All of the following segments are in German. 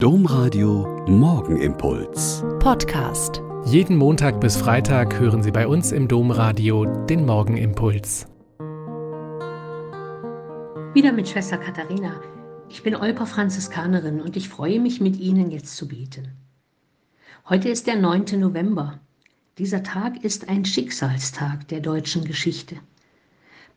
Domradio Morgenimpuls. Podcast. Jeden Montag bis Freitag hören Sie bei uns im Domradio den Morgenimpuls. Wieder mit Schwester Katharina. Ich bin Olper Franziskanerin und ich freue mich, mit Ihnen jetzt zu beten. Heute ist der 9. November. Dieser Tag ist ein Schicksalstag der deutschen Geschichte.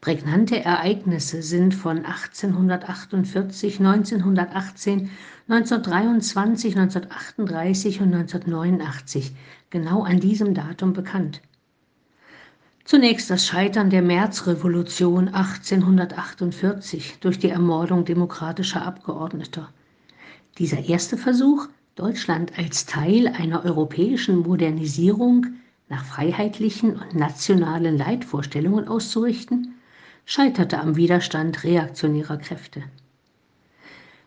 Prägnante Ereignisse sind von 1848, 1918, 1923, 1938 und 1989 genau an diesem Datum bekannt. Zunächst das Scheitern der Märzrevolution 1848 durch die Ermordung demokratischer Abgeordneter. Dieser erste Versuch, Deutschland als Teil einer europäischen Modernisierung nach freiheitlichen und nationalen Leitvorstellungen auszurichten, scheiterte am Widerstand reaktionärer Kräfte.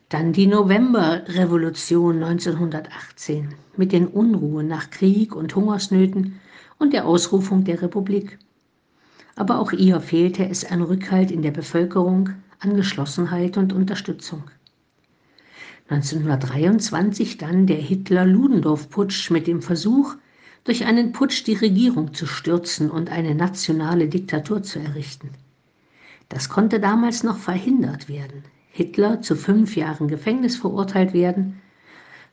Dann die Novemberrevolution 1918 mit den Unruhen nach Krieg und Hungersnöten und der Ausrufung der Republik. Aber auch ihr fehlte es an Rückhalt in der Bevölkerung, an Geschlossenheit und Unterstützung. 1923 dann der Hitler-Ludendorff-Putsch mit dem Versuch, durch einen Putsch die Regierung zu stürzen und eine nationale Diktatur zu errichten. Das konnte damals noch verhindert werden. Hitler zu fünf Jahren Gefängnis verurteilt werden,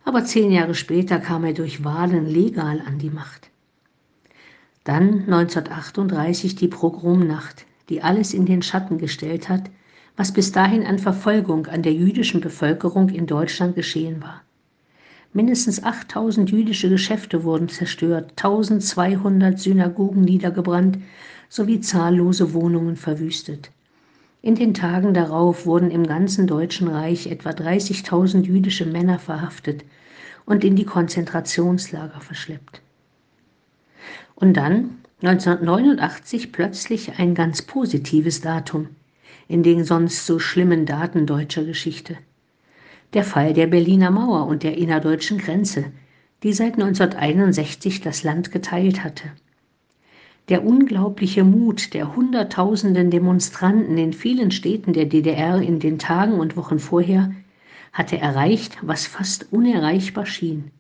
aber zehn Jahre später kam er durch Wahlen legal an die Macht. Dann 1938 die Progromnacht, die alles in den Schatten gestellt hat, was bis dahin an Verfolgung an der jüdischen Bevölkerung in Deutschland geschehen war. Mindestens 8000 jüdische Geschäfte wurden zerstört, 1200 Synagogen niedergebrannt sowie zahllose Wohnungen verwüstet. In den Tagen darauf wurden im ganzen Deutschen Reich etwa 30.000 jüdische Männer verhaftet und in die Konzentrationslager verschleppt. Und dann 1989 plötzlich ein ganz positives Datum in den sonst so schlimmen Daten deutscher Geschichte. Der Fall der Berliner Mauer und der innerdeutschen Grenze, die seit 1961 das Land geteilt hatte. Der unglaubliche Mut der Hunderttausenden Demonstranten in vielen Städten der DDR in den Tagen und Wochen vorher hatte erreicht, was fast unerreichbar schien,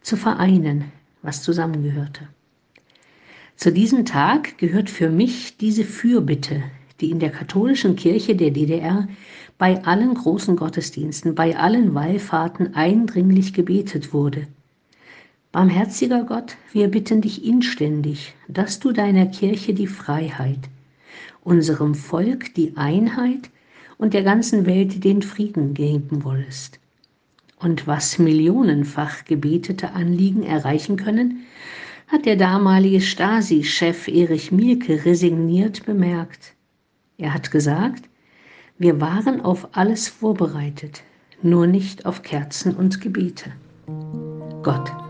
zu vereinen, was zusammengehörte. Zu diesem Tag gehört für mich diese Fürbitte, die in der katholischen Kirche der DDR bei allen großen Gottesdiensten, bei allen Wallfahrten eindringlich gebetet wurde – Barmherziger Gott, wir bitten dich inständig, dass du deiner Kirche die Freiheit, unserem Volk die Einheit und der ganzen Welt den Frieden geben wollest. Und was millionenfach gebetete Anliegen erreichen können, hat der damalige Stasi-Chef Erich Mielke resigniert bemerkt. Er hat gesagt, wir waren auf alles vorbereitet, nur nicht auf Kerzen und Gebete. Gott